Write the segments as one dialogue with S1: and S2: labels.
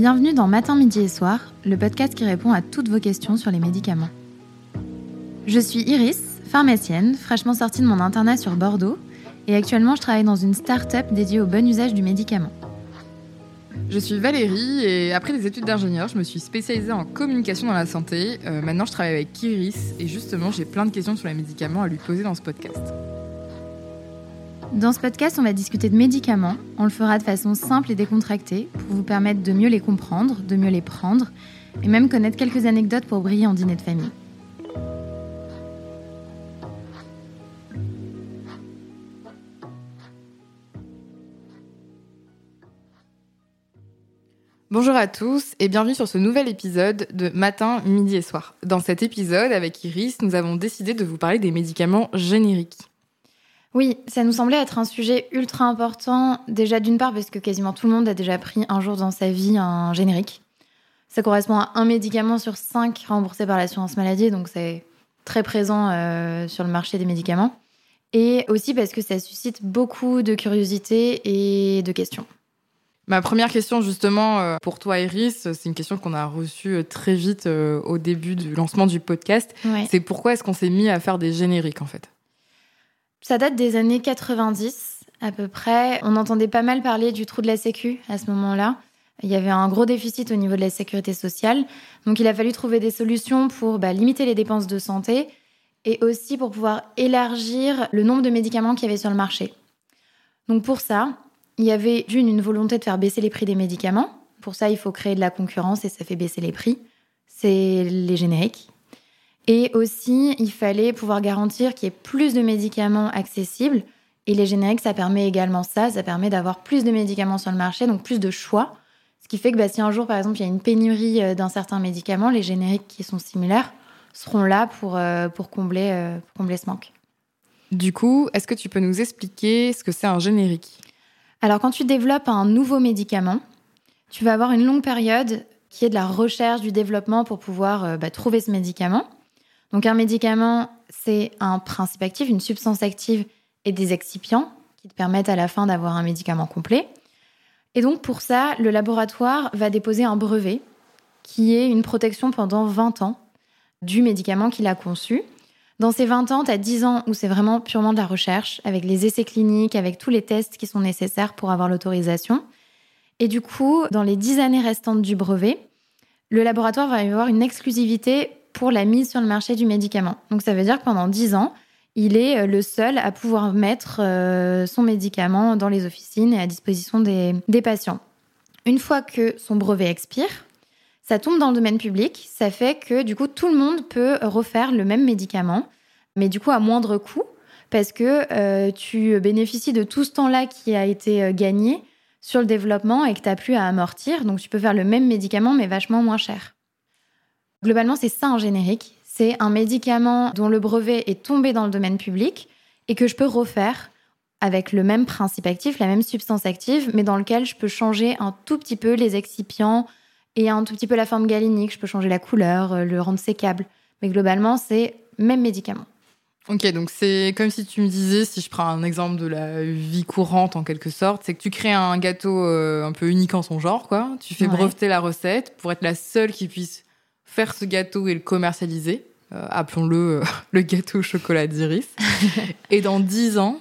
S1: Bienvenue dans Matin, Midi et Soir, le podcast qui répond à toutes vos questions sur les médicaments. Je suis Iris, pharmacienne, fraîchement sortie de mon internat sur Bordeaux, et actuellement je travaille dans une start-up dédiée au bon usage du médicament.
S2: Je suis Valérie et après des études d'ingénieur, je me suis spécialisée en communication dans la santé. Euh, maintenant, je travaille avec Iris et justement, j'ai plein de questions sur les médicaments à lui poser dans ce podcast.
S1: Dans ce podcast, on va discuter de médicaments. On le fera de façon simple et décontractée pour vous permettre de mieux les comprendre, de mieux les prendre et même connaître quelques anecdotes pour briller en dîner de famille.
S2: Bonjour à tous et bienvenue sur ce nouvel épisode de Matin, Midi et Soir. Dans cet épisode, avec Iris, nous avons décidé de vous parler des médicaments génériques.
S1: Oui, ça nous semblait être un sujet ultra important, déjà d'une part parce que quasiment tout le monde a déjà pris un jour dans sa vie un générique. Ça correspond à un médicament sur cinq remboursé par l'assurance maladie, donc c'est très présent euh, sur le marché des médicaments. Et aussi parce que ça suscite beaucoup de curiosité et de questions.
S2: Ma première question justement euh, pour toi Iris, c'est une question qu'on a reçue euh, très vite au début du lancement du podcast. C'est pourquoi est-ce qu'on s'est mis à faire des génériques en fait?
S1: Ça date des années 90 à peu près. On entendait pas mal parler du trou de la Sécu à ce moment-là. Il y avait un gros déficit au niveau de la sécurité sociale. Donc il a fallu trouver des solutions pour bah, limiter les dépenses de santé et aussi pour pouvoir élargir le nombre de médicaments qu'il y avait sur le marché. Donc pour ça, il y avait d'une une volonté de faire baisser les prix des médicaments. Pour ça, il faut créer de la concurrence et ça fait baisser les prix. C'est les génériques. Et aussi, il fallait pouvoir garantir qu'il y ait plus de médicaments accessibles. Et les génériques, ça permet également ça. Ça permet d'avoir plus de médicaments sur le marché, donc plus de choix. Ce qui fait que bah, si un jour, par exemple, il y a une pénurie euh, d'un certain médicament, les génériques qui sont similaires seront là pour, euh, pour, combler, euh, pour combler ce manque.
S2: Du coup, est-ce que tu peux nous expliquer ce que c'est un générique?
S1: Alors, quand tu développes un nouveau médicament, tu vas avoir une longue période qui est de la recherche, du développement pour pouvoir bah, trouver ce médicament. Donc un médicament, c'est un principe actif, une substance active et des excipients qui te permettent à la fin d'avoir un médicament complet. Et donc pour ça, le laboratoire va déposer un brevet qui est une protection pendant 20 ans du médicament qu'il a conçu. Dans ces 20 ans, tu as 10 ans où c'est vraiment purement de la recherche, avec les essais cliniques, avec tous les tests qui sont nécessaires pour avoir l'autorisation. Et du coup, dans les 10 années restantes du brevet, le laboratoire va avoir une exclusivité pour la mise sur le marché du médicament. Donc ça veut dire que pendant 10 ans, il est euh, le seul à pouvoir mettre euh, son médicament dans les officines et à disposition des, patients. Une fois que son brevet expire, ça tombe dans le domaine public, ça fait que du coup tout le monde peut refaire le même médicament, mais du coup à moindre coût, parce que euh, tu bénéficies de tout ce temps-là qui a été gagné sur le développement et que tu n'as plus à amortir, donc tu peux faire le même médicament mais vachement moins cher. Globalement, c'est ça un générique. C'est un médicament dont le brevet est tombé dans le domaine public et que je peux refaire avec le même principe actif, la même substance active, mais dans lequel je peux changer un tout petit peu les excipients et un tout petit peu la forme galénique. Je peux changer la couleur, euh, le rendre sécable. Mais globalement, c'est même médicament.
S2: Ok, donc c'est comme si tu me disais, si je prends un exemple de la vie courante en quelque sorte, c'est que tu crées un gâteau euh, un peu unique en son genre, quoi. Tu fais breveter la recette pour être la seule qui puisse faire ce gâteau et le commercialiser. Euh, appelons-le euh, le gâteau au chocolat d'Iris. et dans dix ans,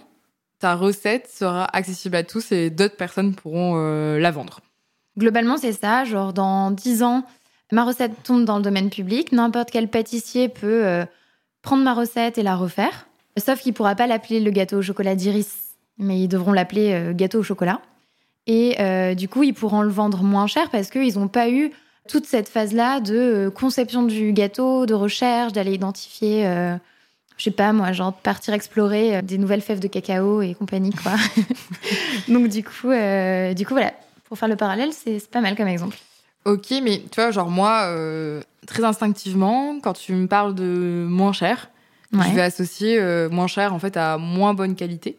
S2: ta recette sera accessible à tous et d'autres personnes pourront euh, la vendre.
S1: Globalement, c'est ça. Genre, dans dix ans, ma recette tombe dans le domaine public. N'importe quel pâtissier peut prendre ma recette et la refaire. Sauf qu'il ne pourra pas l'appeler le gâteau au chocolat d'Iris, mais ils devront l'appeler gâteau au chocolat. Et du coup, ils pourront le vendre moins cher parce qu'ils n'ont pas eu toute cette phase-là de euh, conception du gâteau, de recherche, d'aller identifier, euh, je sais pas moi, genre partir explorer euh, des nouvelles fèves de cacao et compagnie, quoi. Donc du coup, du coup voilà, pour faire le parallèle, c'est pas mal comme exemple.
S2: Ok, mais tu vois, genre moi, très instinctivement, quand tu me parles de moins cher, je vais associer moins cher en fait à moins bonne qualité.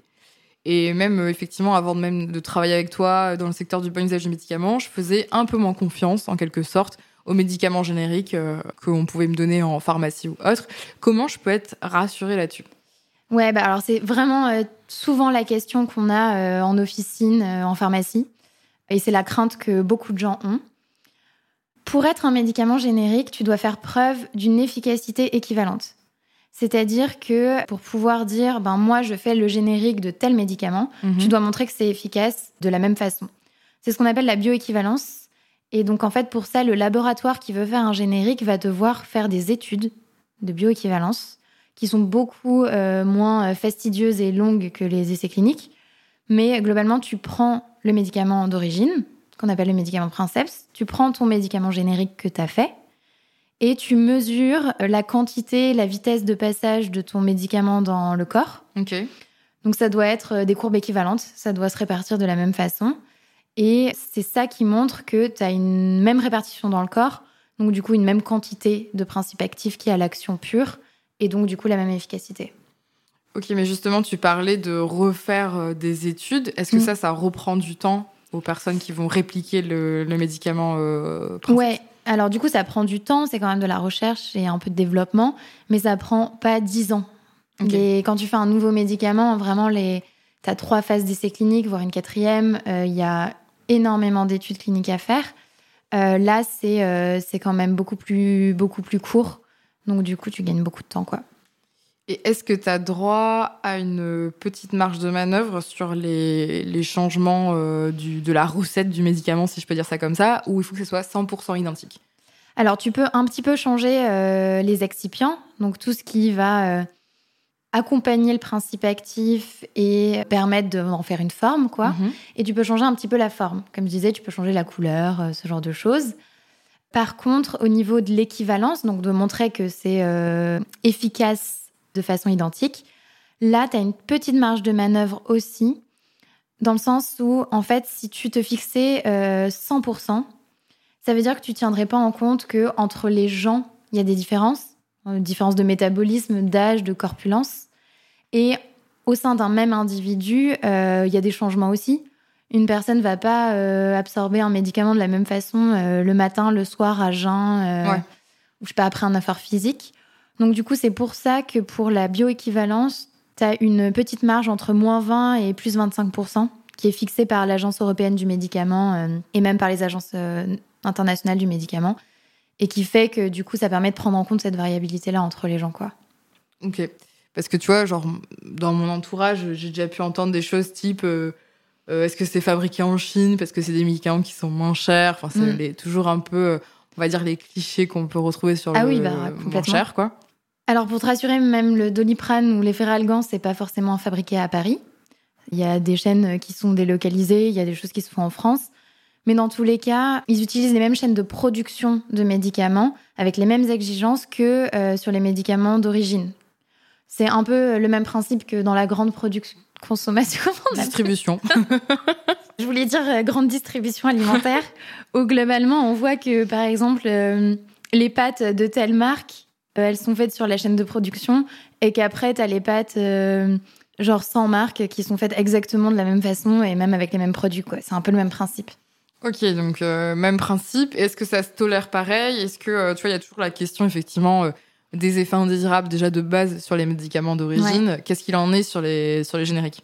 S2: Et même, euh, effectivement, avant même de travailler avec toi dans le secteur du bon usage des médicaments, je faisais un peu moins confiance, en quelque sorte, aux médicaments génériques euh, qu'on pouvait me donner en pharmacie ou autre. Comment je peux être rassurée là-dessus?
S1: Ouais, bah alors c'est vraiment euh, souvent la question qu'on a en officine, en pharmacie. Et c'est la crainte que beaucoup de gens ont. Pour être un médicament générique, tu dois faire preuve d'une efficacité équivalente. C'est-à-dire que pour pouvoir dire, ben moi je fais le générique de tel médicament,
S2: Mhm.
S1: tu dois montrer que c'est efficace de la même façon. C'est ce qu'on appelle la bioéquivalence. Et donc en fait pour ça, le laboratoire qui veut faire un générique va devoir faire des études de bioéquivalence qui sont beaucoup euh, moins euh, fastidieuses et longues que les essais cliniques. Mais globalement, tu prends le médicament d'origine, qu'on appelle le médicament princeps, tu prends ton médicament générique que tu as fait, et tu mesures la quantité, la vitesse de passage de ton médicament dans le corps.
S2: Ok.
S1: Donc ça doit être euh, des courbes équivalentes, ça doit se répartir de la même façon. Et c'est ça qui montre que tu as une même répartition dans le corps, donc du coup une même quantité de principe actif qui a l'action pure, et donc du coup la même efficacité.
S2: Ok, mais justement, tu parlais de refaire euh, des études. Est-ce que
S1: Mm.
S2: ça, ça reprend du temps aux personnes qui vont répliquer le, le médicament euh, principe?
S1: Ouais, alors du coup ça prend du temps, c'est quand même de la recherche et un peu de développement, mais ça prend pas 10 ans. Les- quand tu fais un nouveau médicament, vraiment, les... tu as trois phases d'essai clinique, voire une quatrième. Euh, Il y a énormément d'études cliniques à faire. Euh, là, c'est euh, c'est quand même beaucoup plus, beaucoup plus court. Donc, du coup, tu gagnes beaucoup de temps. quoi.
S2: Et est-ce que tu as droit à une petite marge de manœuvre sur les, les changements euh, du, de la recette du médicament, si je peux dire ça comme ça, ou il faut que ce soit 100% identique?
S1: Alors, tu peux un petit peu changer euh, les excipients, donc tout ce qui va euh, accompagner le principe actif et permettre d'en faire une forme, quoi.
S2: Mhm.
S1: Et tu peux changer un petit peu la forme. Comme je disais, tu peux changer la couleur, ce genre de choses. Par contre, au niveau de l'équivalence, donc de montrer que c'est efficace de façon identique, là, tu as une petite marge de manœuvre aussi, dans le sens où, en fait, si tu te fixais euh, 100%, ça veut dire que tu tiendrais pas en compte que entre les gens, il y a des différences, euh, différences de métabolisme, d'âge, de corpulence. Et au sein d'un même individu, euh, il y a des changements aussi. Une personne va pas euh, absorber un médicament de la même façon euh, le matin, le soir, à jeun, euh,
S2: Ouais.
S1: ou je sais pas, après un effort physique. Donc du coup, c'est pour ça que pour la bioéquivalence, tu as une petite marge entre moins 20 et plus 25%, qui est fixée par l'Agence européenne du médicament euh, et même par les agences euh, internationales du médicament, et qui fait que du coup, ça permet de prendre en compte cette variabilité-là entre les gens. quoi.
S2: Ok. Parce que tu vois, genre, dans mon entourage, j'ai déjà pu entendre des choses type euh, euh, est-ce que c'est fabriqué en Chine parce que c'est des médicaments qui sont moins chers? Enfin, c'est
S1: Mm.
S2: toujours un peu, on va dire, les clichés qu'on peut retrouver sur
S1: Ah
S2: le
S1: oui, bah,
S2: moins cher, quoi.
S1: Alors pour te rassurer, même le doliprane ou les feralgans, c'est pas forcément fabriqué à Paris. Il y a des chaînes qui sont délocalisées, il y a des choses qui se font en France. Mais dans tous les cas, ils utilisent les mêmes chaînes de production de médicaments avec les mêmes exigences que euh, sur les médicaments d'origine. C'est un peu le même principe que dans la grande production consommation.
S2: Distribution.
S1: je voulais dire euh, grande distribution alimentaire, où globalement, on voit que, par exemple, euh, les pâtes de telle marque, elles sont faites sur la chaîne de production, et qu'après, tu as les pâtes, euh, genre sans marque, qui sont faites exactement de la même façon, et même avec les mêmes produits. quoi. C'est un peu le même principe.
S2: Ok, donc euh, même principe. Est-ce que ça se tolère pareil? Est-ce que, euh, tu vois, il y a toujours la question, effectivement, euh, des effets indésirables déjà de base sur les médicaments d'origine. Qu'est-ce qu'il en est sur les, sur les génériques?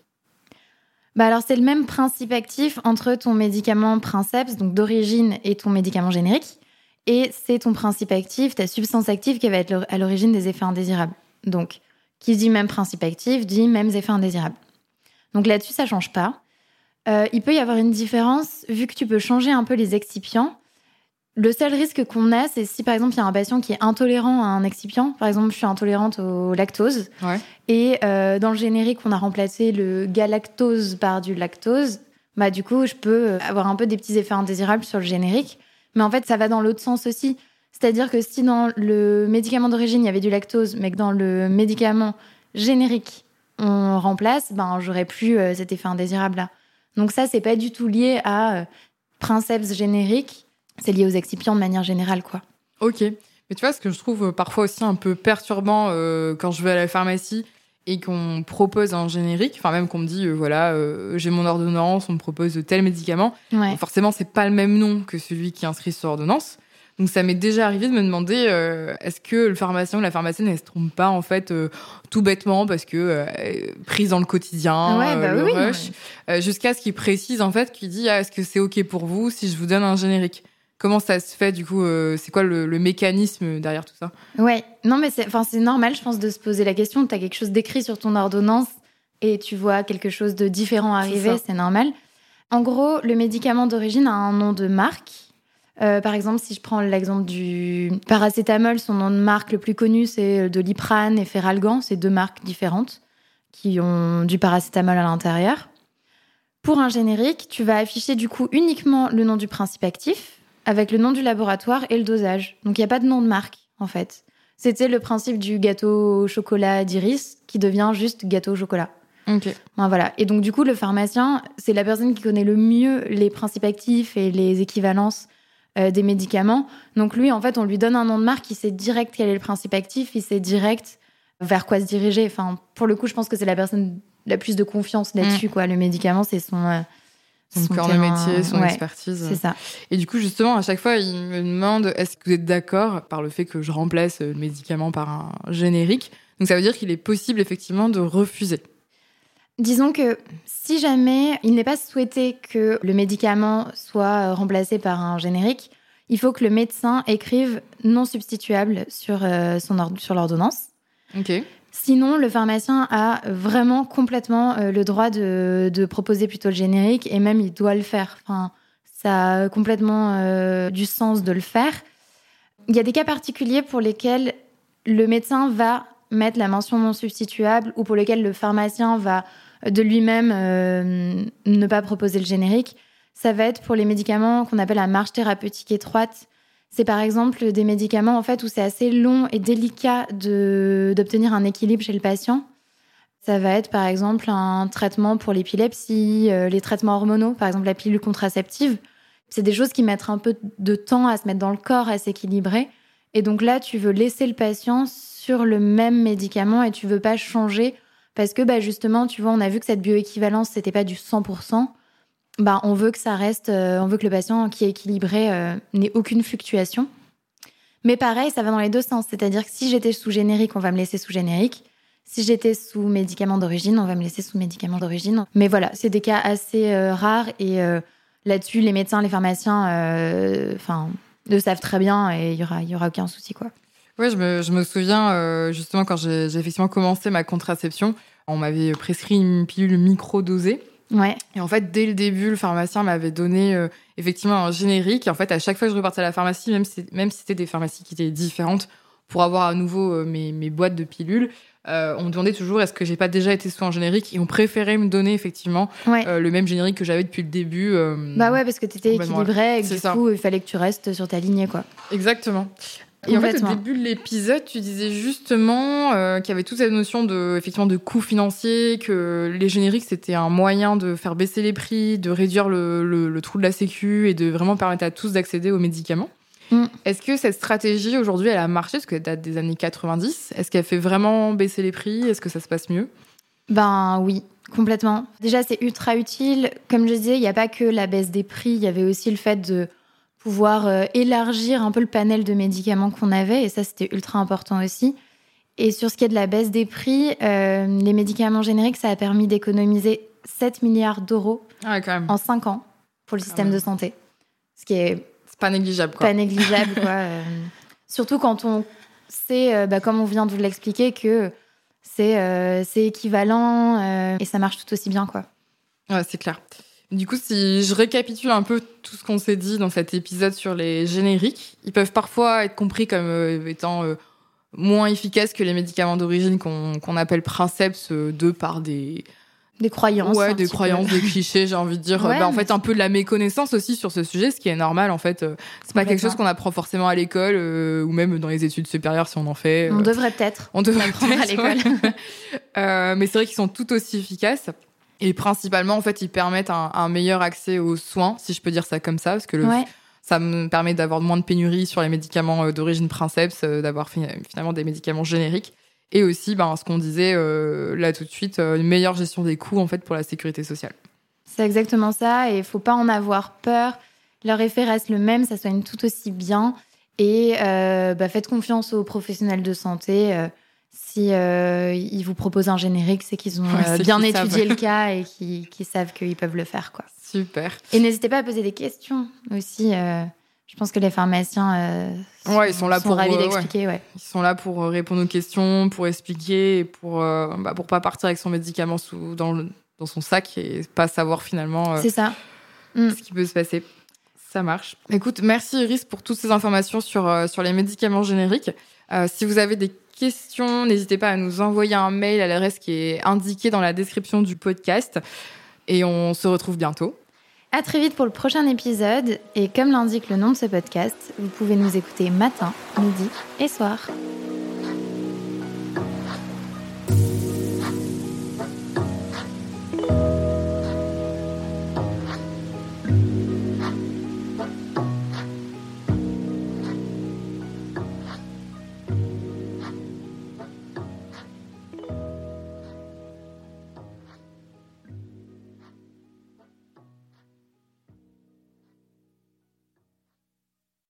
S1: Bah alors, c'est le même principe actif entre ton médicament princeps, donc d'origine, et ton médicament générique. Et c'est ton principe actif, ta substance active qui va être à l'origine des effets indésirables. Donc, qui dit même principe actif, dit mêmes effets indésirables. Donc là-dessus, ça change pas. Euh, il peut y avoir une différence, vu que tu peux changer un peu les excipients. Le seul risque qu'on a, c'est si par exemple il y a un patient qui est intolérant à un excipient. Par exemple, je suis intolérante au lactose.
S2: Ouais.
S1: Et euh, dans le générique, on a remplacé le galactose par du lactose. Bah, du coup, je peux avoir un peu des petits effets indésirables sur le générique. Mais en fait, ça va dans l'autre sens aussi. C'est-à-dire que si dans le médicament d'origine, il y avait du lactose, mais que dans le médicament générique, on remplace, ben, j'aurais plus euh, cet effet indésirable-là. Donc ça, c'est pas du tout lié à euh, princeps générique. C'est lié aux excipients de manière générale, quoi.
S2: Ok. Mais tu vois, ce que je trouve parfois aussi un peu perturbant euh, quand je vais à la pharmacie et qu'on propose un générique, enfin même qu'on me dit, euh, voilà, euh, j'ai mon ordonnance, on me propose tel médicament.
S1: Ouais.
S2: Bon, forcément, c'est pas le même nom que celui qui est inscrit sur ordonnance. Donc ça m'est déjà arrivé de me demander euh, est-ce que le pharmacien ou la pharmacienne elle se trompe pas en fait euh, tout bêtement parce que euh, prise dans le quotidien,
S1: Ah ouais,
S2: euh,
S1: bah
S2: le
S1: oui,
S2: rush, euh, jusqu'à ce qu'il précise en fait qu'il dit ah, est-ce que c'est ok pour vous si je vous donne un générique? Comment ça se fait du coup C'est quoi le, mécanisme derrière tout ça?
S1: Ouais, non mais c'est normal, je pense, de se poser la question. Tu as quelque chose d'écrit sur ton ordonnance et tu vois quelque chose de différent arriver, c'est normal. En gros, le médicament d'origine a un nom de marque. Euh, par exemple, si je prends l'exemple du paracétamol, son nom de marque le plus connu, c'est Doliprane et Feralgan. C'est deux marques différentes qui ont du paracétamol à l'intérieur. Pour un générique, tu vas afficher du coup uniquement le nom du principe actif avec le nom du laboratoire et le dosage. Donc il n'y a pas de nom de marque en fait. C'était le principe du gâteau au chocolat d'Iris qui devient juste gâteau au chocolat.
S2: Ok.
S1: voilà. Et donc, du coup, le pharmacien, c'est la personne qui connaît le mieux les principes actifs et les équivalences euh, des médicaments. Donc, lui, en fait, on lui donne un nom de marque, il sait direct quel est le principe actif, il sait direct vers quoi se diriger. Enfin, pour le coup, je pense que c'est la personne la plus de confiance là-dessus, mm. quoi. Le médicament, c'est son. Euh,
S2: son, cœur de métier, son expertise.
S1: C'est ça.
S2: Et du coup, justement, à chaque fois, il me demande est-ce que vous êtes d'accord par le fait que je remplace le médicament par un générique? Donc, ça veut dire qu'il est possible, effectivement, de refuser.
S1: Disons que si jamais il n'est pas souhaité que le médicament soit remplacé par un générique, il faut que le médecin écrive non substituable sur, euh, son sur l'ordonnance. Sinon, le pharmacien a vraiment complètement euh, le droit de, proposer plutôt le générique et même il doit le faire. Enfin, ça a complètement euh, du sens de le faire. Il y a des cas particuliers pour lesquels le médecin va mettre la mention non substituable ou pour lesquels le pharmacien va de lui-même euh, ne pas proposer le générique. Ça va être pour les médicaments qu'on appelle la marge thérapeutique étroite. C'est par exemple des médicaments en fait où c'est assez long et délicat d'obtenir un équilibre chez le patient. Ça va être par exemple un traitement pour l'épilepsie, euh, les traitements hormonaux, par exemple la pilule contraceptive. C'est des choses qui mettent un peu de temps à se mettre dans le corps, à s'équilibrer. Et donc là, tu veux laisser le patient sur le même médicament et tu veux pas changer parce que bah, justement, tu vois, on a vu que cette bioéquivalence, c'était pas du 100%. Bah, on veut que ça reste, euh, on veut que le patient qui est équilibré euh, n'ait aucune fluctuation. Mais pareil, ça va dans les deux sens. C'est-à-dire que si j'étais sous générique, on va me laisser sous générique. Si j'étais sous médicament d'origine, on va me laisser sous médicament d'origine. Mais voilà, c'est des cas assez euh, rares et là-dessus, les médecins, les pharmaciens, enfin, le savent très bien et il y aura, y aura aucun souci, quoi.
S2: Oui, je me, je me souviens justement quand j'ai effectivement commencé ma contraception, on m'avait prescrit une pilule micro-dosée.
S1: Ouais.
S2: Et en fait, dès le début, le pharmacien m'avait donné euh, effectivement un générique. Et en fait, à chaque fois que je repartais à la pharmacie, même si, même si c'était des pharmacies qui étaient différentes, pour avoir à nouveau euh, mes, mes, boîtes de pilules, on me demandait toujours est-ce que j'ai pas déjà été sous un générique? Et on préférait me donner effectivement le même générique que j'avais depuis le début.
S1: bah ouais, parce que tu étais équilibré et que du coup, il fallait que tu restes sur ta lignée, quoi.
S2: Exactement. Et en fait, au début de l'épisode, tu disais justement euh, qu'il y avait toute cette notion de, effectivement, de coût financier, que les génériques, c'était un moyen de faire baisser les prix, de réduire le, le, trou de la sécu et de vraiment permettre à tous d'accéder aux médicaments. Mm. Est-ce que cette stratégie, aujourd'hui, elle a marché, parce qu'elle date des années 90 Est-ce qu'elle fait vraiment baisser les prix? Est-ce que ça se passe mieux?
S1: Ben oui, complètement. Déjà, c'est ultra utile. Comme je disais, il n'y a pas que la baisse des prix, il y avait aussi le fait de pouvoir euh, élargir un peu le panel de médicaments qu'on avait, et ça c'était ultra important aussi. Et sur ce qui est de la baisse des prix, euh, les médicaments génériques, ça a permis d'économiser 7 milliards d'euros
S2: ah
S1: en 5 ans pour le système de santé. Ce qui est...
S2: pas négligeable,
S1: quoi. Pas négligeable, quoi. Euh, surtout quand on sait, bah, comme on vient de vous l'expliquer, que c'est équivalent et ça marche tout aussi bien, quoi.
S2: Ouais, c'est clair. Du coup, si je récapitule un peu tout ce qu'on s'est dit dans cet épisode sur les génériques, ils peuvent parfois être compris comme euh, étant euh, moins efficaces que les médicaments d'origine qu'on appelle princeps euh, de par des
S1: des croyances.
S2: Ouais, des croyances, des clichés, j'ai envie de dire. bah, en fait, un peu de la méconnaissance aussi sur ce sujet, ce qui est normal. En fait, c'est pas quelque chose qu'on apprend forcément à l'école ou même dans les études supérieures si on en fait.
S1: On devrait peut-être.
S2: On devrait apprendre à l'école. mais c'est vrai qu'ils sont tout aussi efficaces. Et principalement, en fait, ils permettent un, meilleur accès aux soins, si je peux dire ça comme ça, parce que le, ça me permet d'avoir moins de pénurie sur les médicaments euh, d'origine princeps, euh, d'avoir finalement des médicaments génériques. Et aussi, ben, ce qu'on disait euh, là tout de suite, une meilleure gestion des coûts en fait pour la sécurité sociale.
S1: C'est exactement ça, et il faut pas en avoir peur. Leur effet reste le même, ça soigne tout aussi bien. Et bah, faites confiance aux professionnels de santé si euh, ils vous proposent un générique, c'est qu'ils ont euh, bien étudié le cas et qu'ils savent qu'ils peuvent le faire, quoi.
S2: Super.
S1: Et n'hésitez pas à poser des questions aussi. Euh, Je pense que les pharmaciens
S2: sont, ouais, ils sont là pour
S1: ravis d'expliquer.
S2: Ouais. Ils sont là pour répondre aux questions, pour expliquer, pour bah, pour pas partir avec son médicament sous, dans, dans son sac et pas savoir finalement.
S1: Ça.
S2: Ce qui peut se passer. Ça marche. Écoute, merci Iris pour toutes ces informations sur, sur les médicaments génériques. si vous avez des questions, n'hésitez pas à nous envoyer un mail à l'adresse qui est indiquée dans la description du podcast. Et on se retrouve bientôt.
S1: À très vite pour le prochain épisode. Et comme l'indique le nom de ce podcast, vous pouvez nous écouter matin, midi et soir.